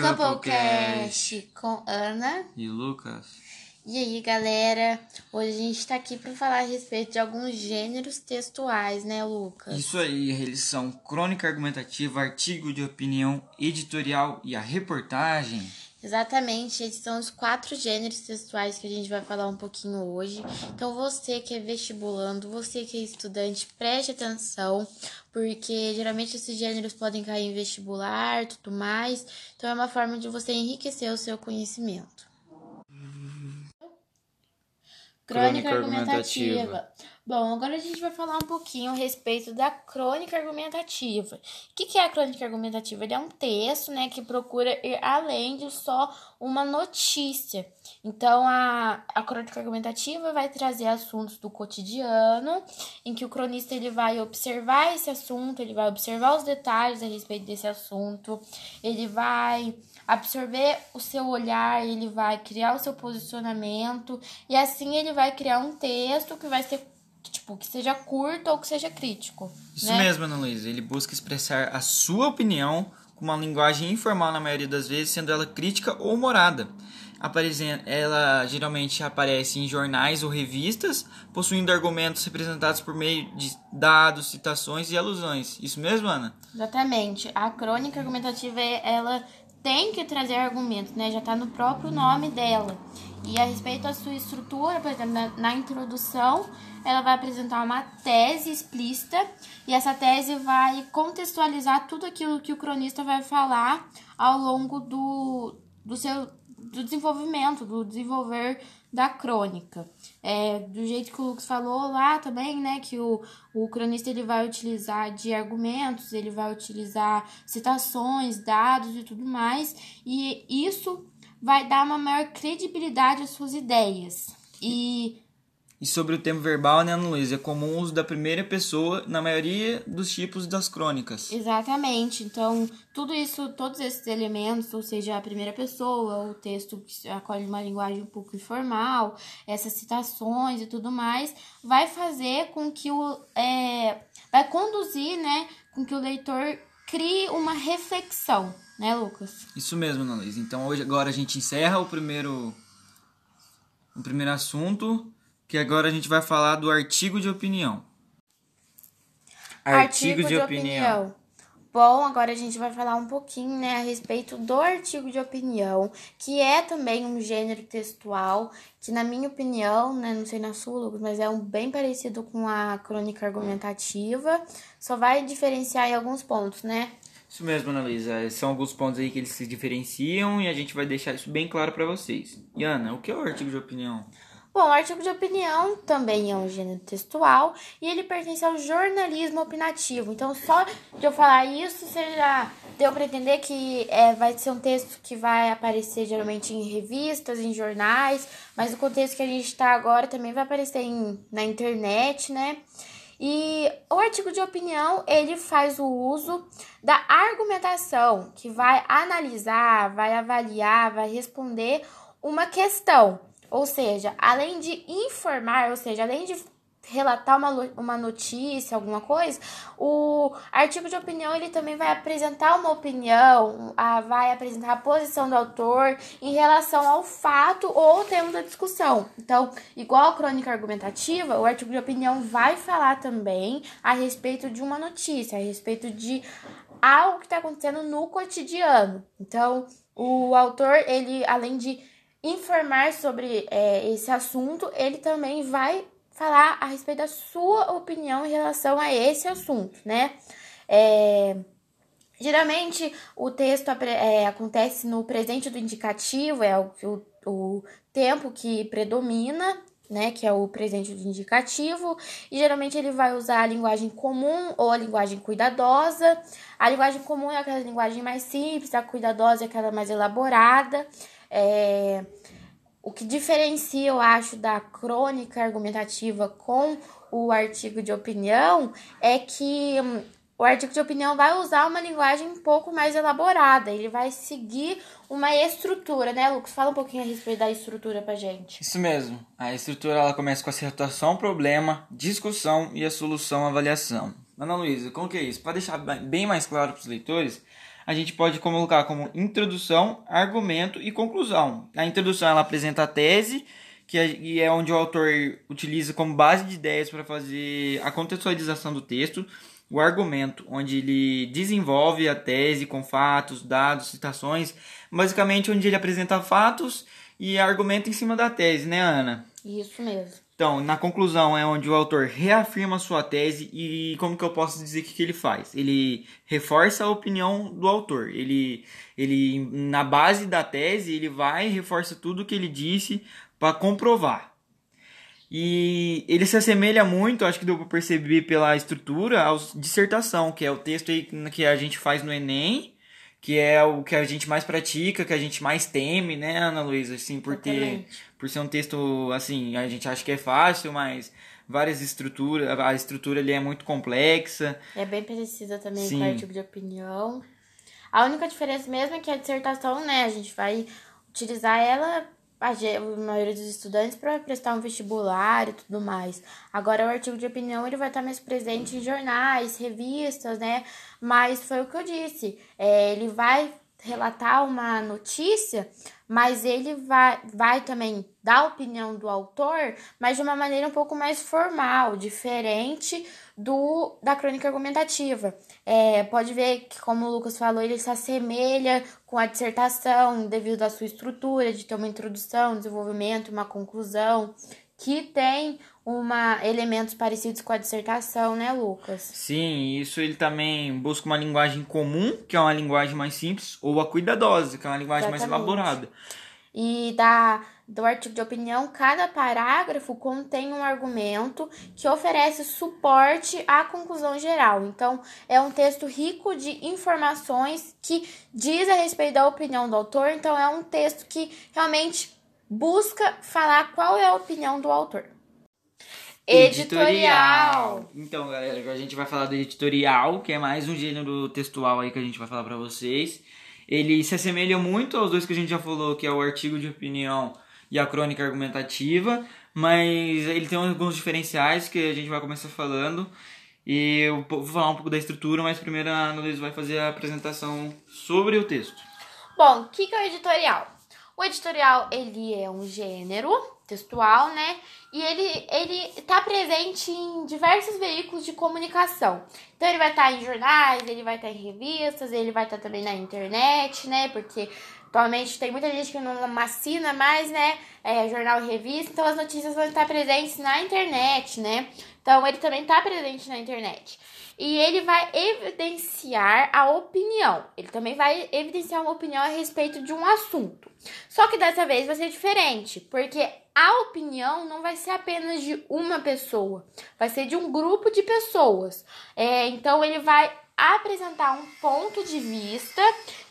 Couplecast com Ana e Lucas. E aí, galera? Hoje a gente tá aqui para falar a respeito de alguns gêneros textuais, né, Lucas? Isso aí, eles são crônica argumentativa, artigo de opinião, editorial e a reportagem. Exatamente, esses são os quatro gêneros textuais que a gente vai falar um pouquinho hoje. Então, você que é vestibulando, você que é estudante, preste atenção, porque geralmente esses gêneros podem cair em vestibular, tudo mais. Então, é uma forma de você enriquecer o seu conhecimento. Crônica, Crônica argumentativa. argumentativa. Bom, agora a gente vai falar um pouquinho a respeito da crônica argumentativa. O que é a crônica argumentativa? Ele é um texto, né, que procura ir além de só uma notícia. Então, a, a crônica argumentativa vai trazer assuntos do cotidiano, em que o cronista ele vai observar esse assunto, ele vai observar os detalhes a respeito desse assunto, ele vai absorver o seu olhar, ele vai criar o seu posicionamento, e assim ele vai criar um texto que vai ser tipo, que seja curto ou que seja crítico. Isso né? mesmo, Ana Luísa. Ele busca expressar a sua opinião com uma linguagem informal na maioria das vezes, sendo ela crítica ou. Aparecendo, ela geralmente aparece em jornais ou revistas, possuindo argumentos representados por meio de dados, citações e alusões. Isso mesmo, Ana? Exatamente. A crônica argumentativa, ela tem que trazer argumentos, né? Já está no próprio nome dela. E a respeito da sua estrutura, por exemplo, na, na, introdução, ela vai apresentar uma tese explícita e essa tese vai contextualizar tudo aquilo que o cronista vai falar ao longo do, do seu do desenvolvimento, do desenvolver da crônica. É, do jeito que o Lucas falou lá também, né, que o, o cronista ele vai utilizar de argumentos, ele vai utilizar citações, dados e tudo mais, e isso vai dar uma maior credibilidade às suas ideias. E e sobre o tempo verbal, né, Ana Luísa? É comum o uso da primeira pessoa na maioria dos tipos das crônicas. Exatamente. Então, tudo isso, todos esses elementos, ou seja, a primeira pessoa, o texto que acolhe uma linguagem um pouco informal, essas citações e tudo mais, vai fazer com que o. É, vai conduzir, né, com que o leitor crie uma reflexão, né, Lucas? Isso mesmo, Ana. Então, hoje, agora a gente encerra o primeiro, o primeiro assunto que agora a gente vai falar do artigo de opinião. Artigo, artigo de, de opinião. opinião. Bom, agora a gente vai falar um pouquinho né, a respeito do artigo de opinião, que é também um gênero textual, que na minha opinião, né, não sei na sua, mas é um bem parecido com a crônica argumentativa, só vai diferenciar em alguns pontos, né? Isso mesmo, Ana Luísa. São alguns pontos aí que eles se diferenciam e a gente vai deixar isso bem claro para vocês. E Ana, o que é o artigo de opinião? Bom, o artigo de opinião também é um gênero textual e ele pertence ao jornalismo opinativo. Então, só de eu falar isso, você já deu para entender que é, vai ser um texto que vai aparecer geralmente em revistas, em jornais, mas o contexto que a gente está agora também vai aparecer em, na internet, né? E o artigo de opinião, ele faz o uso da argumentação, que vai analisar, vai avaliar, vai responder uma questão. Ou seja, além de informar, ou seja, além de relatar uma, uma notícia, alguma coisa, o artigo de opinião ele também vai apresentar uma opinião, a, vai apresentar a posição do autor em relação ao fato ou tema da discussão. Então, igual a crônica argumentativa, o artigo de opinião vai falar também a respeito de uma notícia, a respeito de algo que está acontecendo no cotidiano. Então, o autor, ele, além de informar sobre é, esse assunto, ele também vai falar a respeito da sua opinião em relação a esse assunto, né? É, geralmente o texto é, acontece no presente do indicativo, é o, o, o tempo que predomina, né, que é o presente do indicativo, e geralmente ele vai usar a linguagem comum ou a linguagem cuidadosa. A linguagem comum é aquela linguagem mais simples, a cuidadosa é aquela mais elaborada. É, o que diferencia, eu acho, da crônica argumentativa com o artigo de opinião é que hum, o artigo de opinião vai usar uma linguagem um pouco mais elaborada, ele vai seguir uma estrutura, né, Lucas? Fala um pouquinho a respeito da estrutura pra gente. Isso mesmo. A estrutura ela começa com a situação, problema, discussão e a solução, avaliação. Ana Luísa, como que é isso? Para deixar bem mais claro para os leitores, a gente pode colocar como introdução, argumento e conclusão. A introdução ela apresenta a tese, que é, é onde o autor utiliza como base de ideias para fazer a contextualização do texto. O argumento, onde ele desenvolve a tese com fatos, dados, citações, basicamente onde ele apresenta fatos e argumenta em cima da tese, né, Ana? Isso mesmo. Então, na conclusão é onde o autor reafirma sua tese e como que eu posso dizer que, que ele faz? Ele reforça a opinião do autor. Ele, ele na base da tese, ele vai reforça tudo que ele disse para comprovar. E ele se assemelha muito, acho que deu para perceber pela estrutura, à dissertação, que é o texto que a gente faz no Enem, que é o que a gente mais pratica, que a gente mais teme, né, Ana Luísa? Assim, por ter, por ser um texto, assim, a gente acha que é fácil, mas várias estruturas, a estrutura ali é muito complexa. É bem precisa também Sim. com o artigo de opinião. A única diferença mesmo é que a dissertação, né, a gente vai utilizar ela a maioria dos estudantes para prestar um vestibular e tudo mais. Agora o artigo de opinião ele vai estar mais presente em jornais, revistas, né? Mas foi o que eu disse. É, ele vai relatar uma notícia, mas ele vai, vai também dar a opinião do autor, mas de uma maneira um pouco mais formal, diferente do da crônica argumentativa. É, pode ver que, como o Lucas falou, ele se assemelha com a dissertação devido à sua estrutura de ter uma introdução, desenvolvimento, uma conclusão, que tem uma elementos parecidos com a dissertação, né, Lucas? Sim, isso ele também busca uma linguagem comum, que é uma linguagem mais simples, ou a cuidadosa, que é uma linguagem Exatamente. mais elaborada. E da do artigo de opinião, cada parágrafo contém um argumento que oferece suporte à conclusão geral. Então, é um texto rico de informações que diz a respeito da opinião do autor. Então, é um texto que realmente busca falar qual é a opinião do autor. Editorial. Então, galera, agora a gente vai falar do editorial, que é mais um gênero textual aí que a gente vai falar para vocês. Ele se assemelha muito aos dois que a gente já falou, que é o artigo de opinião e a crônica argumentativa, mas ele tem alguns diferenciais que a gente vai começar falando. E eu vou falar um pouco da estrutura, mas primeiro a Ana Luiz vai fazer a apresentação sobre o texto. Bom, o que, que é o editorial? O editorial, ele é um gênero textual, né? E ele, ele tá presente em diversos veículos de comunicação. Então, ele vai estar tá em jornais, ele vai estar tá em revistas, ele vai estar tá também na internet, né? Porque atualmente tem muita gente que não assina mais, né? É, jornal e revista, então as notícias vão estar presentes na internet, né? Então, ele também está presente na internet e ele vai evidenciar a opinião. Ele também vai evidenciar uma opinião a respeito de um assunto. Só que dessa vez vai ser diferente, porque a opinião não vai ser apenas de uma pessoa, vai ser de um grupo de pessoas. É, então ele vai apresentar um ponto de vista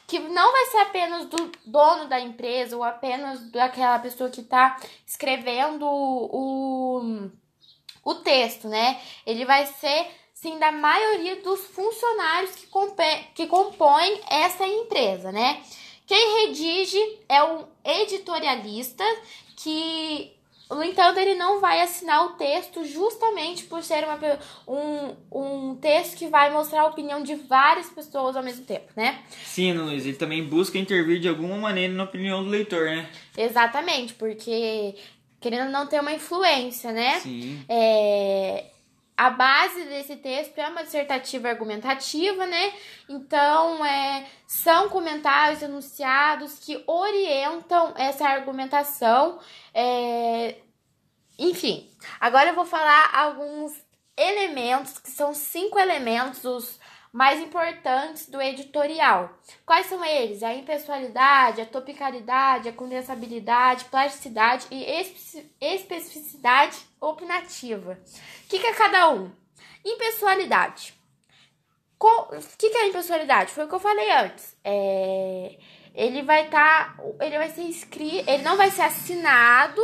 que não vai ser apenas do dono da empresa ou apenas daquela pessoa que está escrevendo o, o texto, né? Ele vai ser sim da maioria dos funcionários que, que compõem essa empresa, né? Quem redige é um editorialista que, no entanto, ele não vai assinar o texto justamente por ser uma, um, um texto que vai mostrar a opinião de várias pessoas ao mesmo tempo, né? Sim, Luiz, ele também busca intervir de alguma maneira na opinião do leitor, né? Exatamente, porque querendo não ter uma influência, né? Sim. É, a base desse texto é uma dissertativa argumentativa, né? Então, é, são comentários enunciados que orientam essa argumentação. É, enfim, agora eu vou falar alguns elementos, que são cinco elementos, os mais importantes do editorial. Quais são eles? A impessoalidade, a topicalidade, a condensabilidade, plasticidade e especificidade opinativa. O que, que é cada um? Impessoalidade. O que, que é impessoalidade? Foi o que eu falei antes. É ele vai estar, tá, ele vai ser escrito, ele não vai ser assinado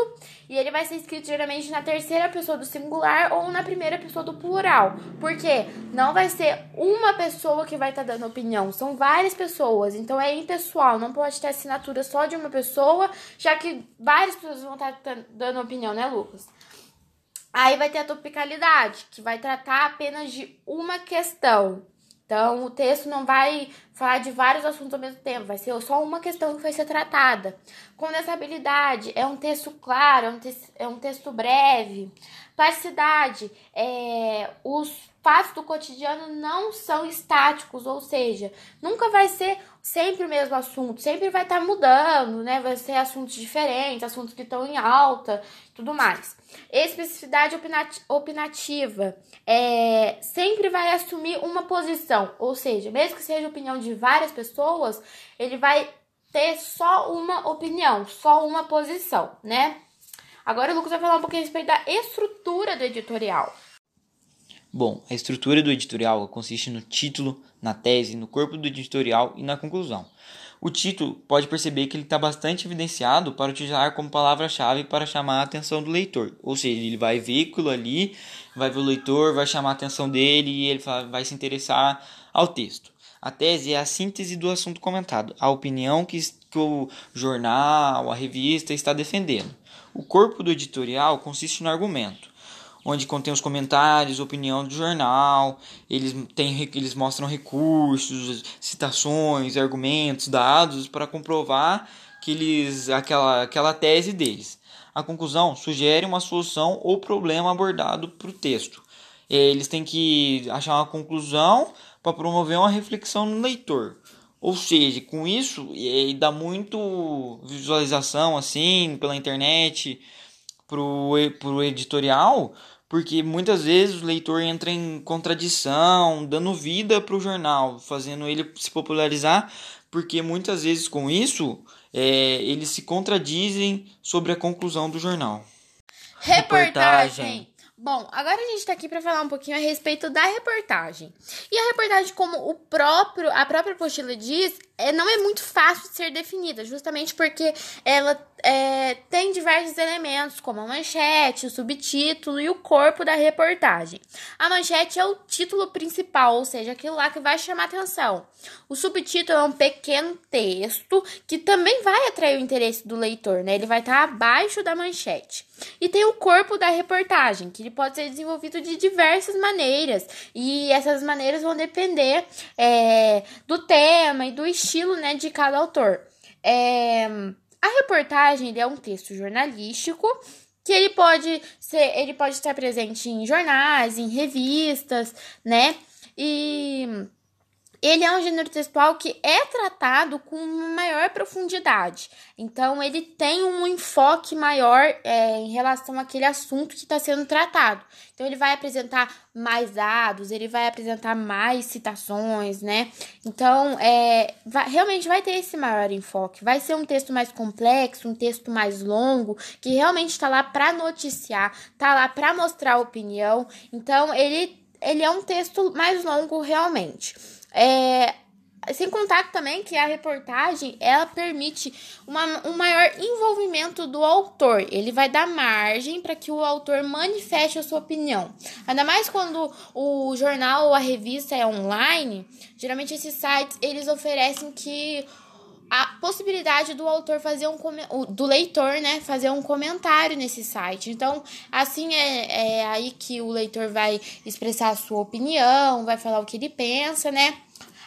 e ele vai ser escrito geralmente na terceira pessoa do singular ou na primeira pessoa do plural. Porque não vai ser uma pessoa que vai estar tá dando opinião, são várias pessoas. Então é impessoal, não pode ter assinatura só de uma pessoa, já que várias pessoas vão estar tá dando opinião, né, Lucas? Aí vai ter a topicalidade, que vai tratar apenas de uma questão. Então, o texto não vai falar de vários assuntos ao mesmo tempo, vai ser só uma questão que vai ser tratada. Condensabilidade é um texto claro, é um, é um texto breve. Plasticidade é os fatos do cotidiano não são estáticos, ou seja, nunca vai ser sempre o mesmo assunto, sempre vai estar tá mudando, né? Vai ser assuntos diferentes, assuntos que estão em alta, tudo mais. Especificidade opinativa é, sempre vai assumir uma posição, ou seja, mesmo que seja opinião de várias pessoas, ele vai ter só uma opinião, só uma posição, né? Agora o Lucas vai falar um pouquinho a respeito da estrutura do editorial. Bom, a estrutura do editorial consiste no título, na tese, no corpo do editorial e na conclusão. O título pode perceber que ele está bastante evidenciado para utilizar como palavra-chave para chamar a atenção do leitor. Ou seja, ele vai ver aquilo ali, vai ver o leitor, vai chamar a atenção dele e ele vai se interessar ao texto. A tese é a síntese do assunto comentado, a opinião que, que o jornal, a revista está defendendo. O corpo do editorial consiste no argumento onde contém os comentários, opinião do jornal, eles, têm, eles mostram recursos, citações, argumentos, dados para comprovar que eles, aquela, aquela tese deles. A conclusão sugere uma solução ou problema abordado para o texto. Eles têm que achar uma conclusão para promover uma reflexão no leitor. Ou seja, com isso, e dá muito visualização assim pela internet pro, pro editorial, porque muitas vezes o leitor entra em contradição, dando vida para o jornal, fazendo ele se popularizar, porque muitas vezes com isso é, eles se contradizem sobre a conclusão do jornal. Reportagem. Bom, agora a gente está aqui para falar um pouquinho a respeito da reportagem. E a reportagem, como o próprio a própria apostila diz, é, não é muito fácil de ser definida, justamente porque ela é, tem diversos elementos, como a manchete, o subtítulo e o corpo da reportagem. A manchete é o título principal, ou seja, aquilo lá que vai chamar atenção. O subtítulo é um pequeno texto que também vai atrair o interesse do leitor, né? Ele vai estar abaixo da manchete. E tem o corpo da reportagem, que ele pode ser desenvolvido de diversas maneiras, e essas maneiras vão depender é, do tema e do estilo estilo né, de cada autor. É, a reportagem é um texto jornalístico que ele pode ser, ele pode estar presente em jornais, em revistas, né? E ele é um gênero textual que é tratado com maior profundidade. Então, ele tem um enfoque maior é, em relação àquele assunto que está sendo tratado. Então, ele vai apresentar mais dados, ele vai apresentar mais citações, né? Então, é, vai, realmente vai ter esse maior enfoque. Vai ser um texto mais complexo, um texto mais longo, que realmente está lá para noticiar, está lá para mostrar opinião. Então, ele, ele é um texto mais longo realmente. É, sem contar também que a reportagem ela permite uma, um maior envolvimento do autor. Ele vai dar margem para que o autor manifeste a sua opinião. Ainda mais quando o jornal ou a revista é online, geralmente esses sites eles oferecem que a possibilidade do autor fazer um do leitor, né, fazer um comentário nesse site. Então, assim é, é aí que o leitor vai expressar a sua opinião, vai falar o que ele pensa, né?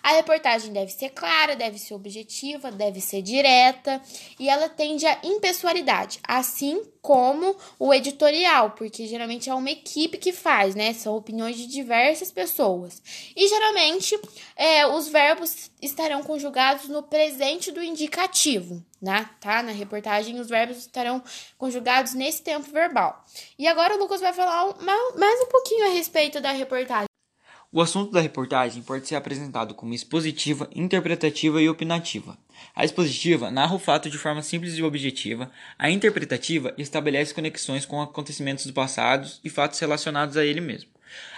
A reportagem deve ser clara, deve ser objetiva, deve ser direta e ela tende à impessoalidade, assim como o editorial, porque geralmente é uma equipe que faz, né? São opiniões de diversas pessoas. E geralmente é, os verbos estarão conjugados no presente do indicativo, né? Tá? Na reportagem, os verbos estarão conjugados nesse tempo verbal. E agora o Lucas vai falar mais um pouquinho a respeito da reportagem. O assunto da reportagem pode ser apresentado como expositiva, interpretativa e opinativa. A expositiva narra o fato de forma simples e objetiva, a interpretativa estabelece conexões com acontecimentos do passado e fatos relacionados a ele mesmo.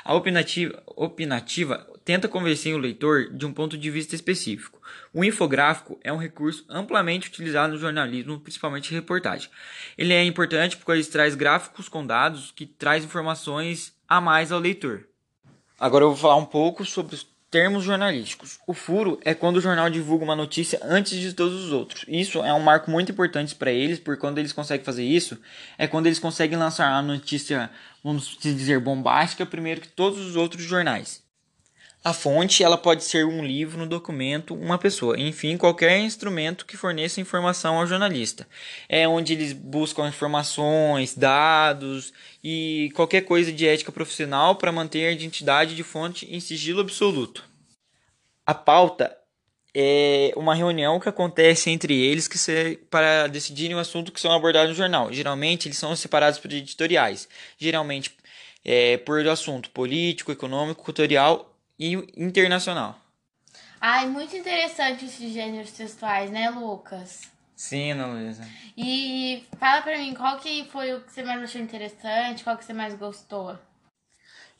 A opinativa, opinativa tenta convencer o leitor de um ponto de vista específico. O infográfico é um recurso amplamente utilizado no jornalismo, principalmente reportagem. Ele é importante porque ele traz gráficos com dados que traz informações a mais ao leitor. Agora eu vou falar um pouco sobre os termos jornalísticos. O furo é quando o jornal divulga uma notícia antes de todos os outros. Isso é um marco muito importante para eles, porque quando eles conseguem fazer isso, é quando eles conseguem lançar a notícia, vamos dizer, bombástica primeiro que todos os outros jornais. A fonte ela pode ser um livro, um documento, uma pessoa, enfim, qualquer instrumento que forneça informação ao jornalista. É onde eles buscam informações, dados e qualquer coisa de ética profissional para manter a identidade de fonte em sigilo absoluto. A pauta é uma reunião que acontece entre eles que se, para decidirem o assunto que são abordados no jornal. Geralmente eles são separados por editoriais, geralmente é, por assunto político, econômico, cultural e internacional. Ai, muito interessante esses gêneros textuais, né, Lucas? Sim, Ana Luísa. E fala pra mim, qual que foi o que você mais achou interessante, qual que você mais gostou?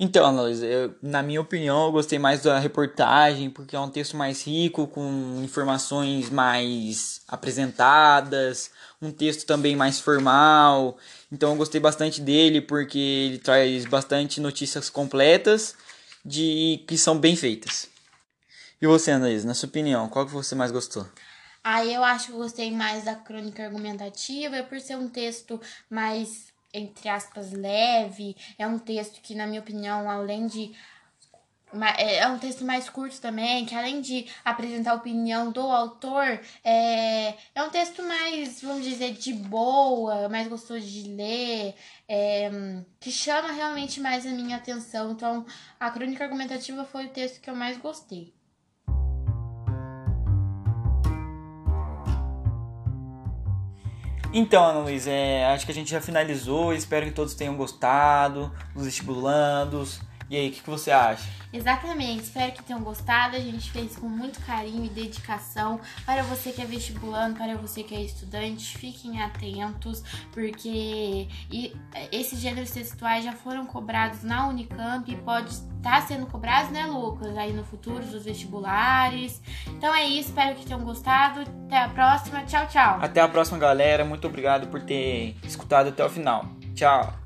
Então, Ana Luísa, eu, na minha opinião, eu gostei mais da reportagem, porque é um texto mais rico, com informações mais apresentadas, um texto também mais formal. Então, eu gostei bastante dele, porque ele traz bastante notícias completas de que são bem feitas. E você, Anaís, na sua opinião, qual que você mais gostou? Ah, eu acho que eu gostei mais da crônica argumentativa, por ser um texto mais, entre aspas, leve. É um texto que, na minha opinião, além de é, é um texto mais curto também, que além de apresentar a opinião do autor, é, é um texto mais, vamos dizer, de boa, mais gostoso de ler, é, que chama realmente mais a minha atenção. Então, a crônica argumentativa foi o texto que eu mais gostei. Então, Ana Luiz, é, acho que a gente já finalizou. Espero que todos tenham gostado, os estimulandos. E aí, o que, que você acha? Exatamente, espero que tenham gostado. A gente fez com muito carinho e dedicação. Para você que é vestibulando, para você que é estudante, fiquem atentos, porque esses gêneros textuais já foram cobrados na Unicamp e pode estar sendo cobrados, né, Lucas? Aí no futuro dos vestibulares. Então é isso, espero que tenham gostado. Até a próxima. Tchau, tchau. Até a próxima, galera. Muito obrigado por ter escutado até o final. Tchau.